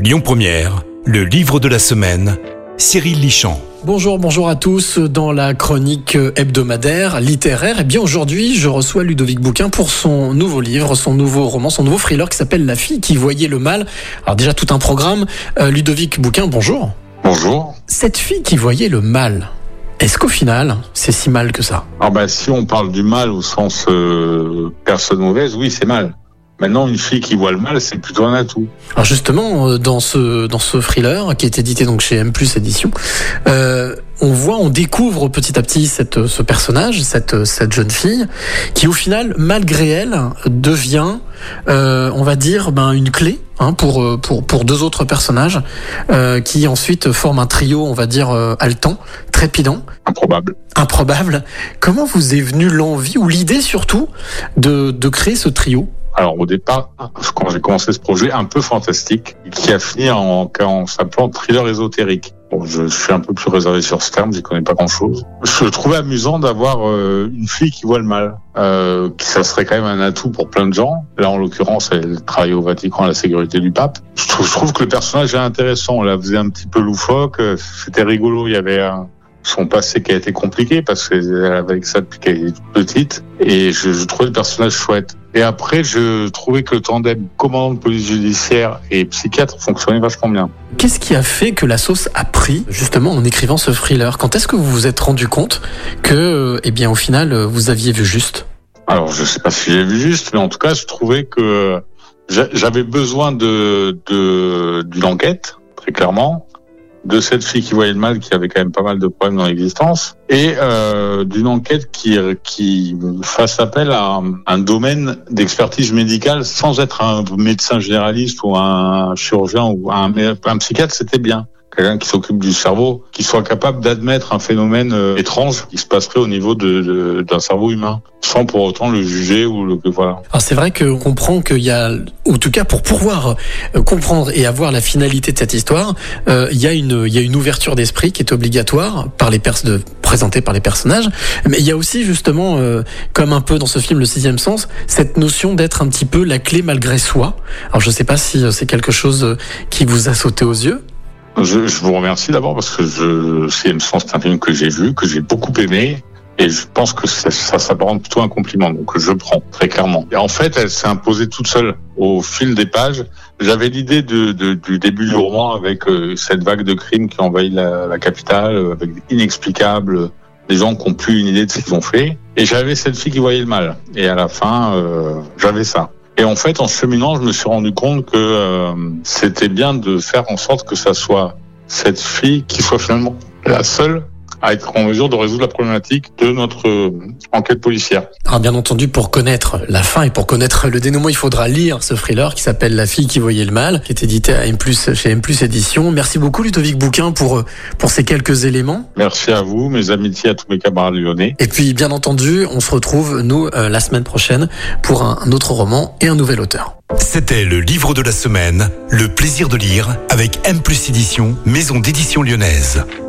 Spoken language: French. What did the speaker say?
Lyon Première, le livre de la semaine, Cyril Lichamp. Bonjour, bonjour à tous. Dans la chronique hebdomadaire littéraire, eh bien aujourd'hui, je reçois Ludovic Bouquin pour son nouveau livre, son nouveau roman, son nouveau thriller qui s'appelle La fille qui voyait le mal. Alors déjà tout un programme. Euh, Ludovic Bouquin, bonjour. Bonjour. Cette fille qui voyait le mal, est-ce qu'au final, c'est si mal que ça? Ah bah si on parle du mal au sens euh, personne mauvaise, oui c'est mal. Maintenant, une fille qui voit le mal, c'est plutôt un atout. Alors justement, euh, dans ce dans ce thriller qui est édité donc chez M+ Édition, euh, on voit, on découvre petit à petit cette ce personnage, cette cette jeune fille, qui au final, malgré elle, devient, euh, on va dire, ben une clé hein, pour euh, pour pour deux autres personnages euh, qui ensuite forment un trio, on va dire euh, haletant, trépidant, Improbable. improbable. Comment vous est venue l'envie ou l'idée surtout de de créer ce trio? Alors au départ, quand j'ai commencé ce projet un peu fantastique, qui a fini en, en s'appelant thriller ésotérique. Bon, je suis un peu plus réservé sur ce terme, j'y connais pas grand-chose. Je trouvais amusant d'avoir euh, une fille qui voit le mal. Euh, ça serait quand même un atout pour plein de gens. Là, en l'occurrence, elle travaille au Vatican à la sécurité du pape. Je trouve, je trouve que le personnage est intéressant. On la faisait un petit peu loufoque. euh, C'était rigolo. Il y avait un, son passé qui a été compliqué parce qu'elle avait ça depuis qu'elle est toute petite. Et je, je trouvais le personnage chouette. Et après, je trouvais que le tandem commandant de police judiciaire et psychiatre fonctionnait vachement bien. Qu'est-ce qui a fait que la sauce a pris justement en écrivant ce thriller? Quand est-ce que vous vous êtes rendu compte que, euh, eh bien, au final, euh, vous aviez vu juste? Alors, je sais pas si j'ai vu juste, mais en tout cas, je trouvais que j'a- j'avais besoin de de- d'une enquête, très clairement, de cette fille qui voyait le mal, qui avait quand même pas mal de problèmes dans l'existence, et euh, d'une enquête qui qui fasse appel à un, domaine d'expertise médicale sans être un médecin généraliste ou un chirurgien ou un, un psychiatre, c'était bien quelqu'un qui s'occupe du cerveau, qui soit capable d'admettre un phénomène euh, étrange qui se passerait au niveau de- de- d'un cerveau humain, sans pour autant le juger ou le voilà. Alors c'est vrai qu'on comprend qu'il y a, en tout cas pour pouvoir euh, comprendre et avoir la finalité de cette histoire, euh, il y a une, il y a une ouverture d'esprit qui est obligatoire par les pers de présentée par les personnages, mais il y a aussi justement, comme un peu dans ce film Le Sixième Sens, cette notion d'être un petit peu la clé malgré soi. Alors je sais pas si c'est quelque chose qui vous a sauté aux yeux. Je, je vous remercie d'abord parce que je, CM Sens, c'est un film que j'ai vu, que j'ai beaucoup aimé. Et je pense que ça, ça s'apparente plutôt à un compliment, donc je prends très clairement. Et en fait, elle s'est imposée toute seule au fil des pages. J'avais l'idée de, de- du début du roman avec euh, cette vague de crimes qui envahit la, la capitale, euh, avec inexplicables, des gens qui n'ont plus une idée de ce qu'ils ont fait. Et j'avais cette fille qui voyait le mal. Et à la fin, euh, j'avais ça. Et en fait, en cheminant, je me suis rendu compte que euh, c'était bien de faire en sorte que ça soit cette fille qui soit finalement la seule à être en mesure de résoudre la problématique de notre euh, enquête policière. Alors bien entendu, pour connaître la fin et pour connaître le dénouement, il faudra lire ce thriller qui s'appelle La fille qui voyait le mal, qui est édité à M+, chez M+, Édition. Merci beaucoup Ludovic Bouquin pour, euh, pour ces quelques éléments. Merci à vous, mes amitiés à tous mes camarades lyonnais. Et puis bien entendu, on se retrouve, nous, euh, la semaine prochaine pour un, un autre roman et un nouvel auteur. C'était le livre de la semaine, Le plaisir de lire avec M plus édition, maison d'édition lyonnaise.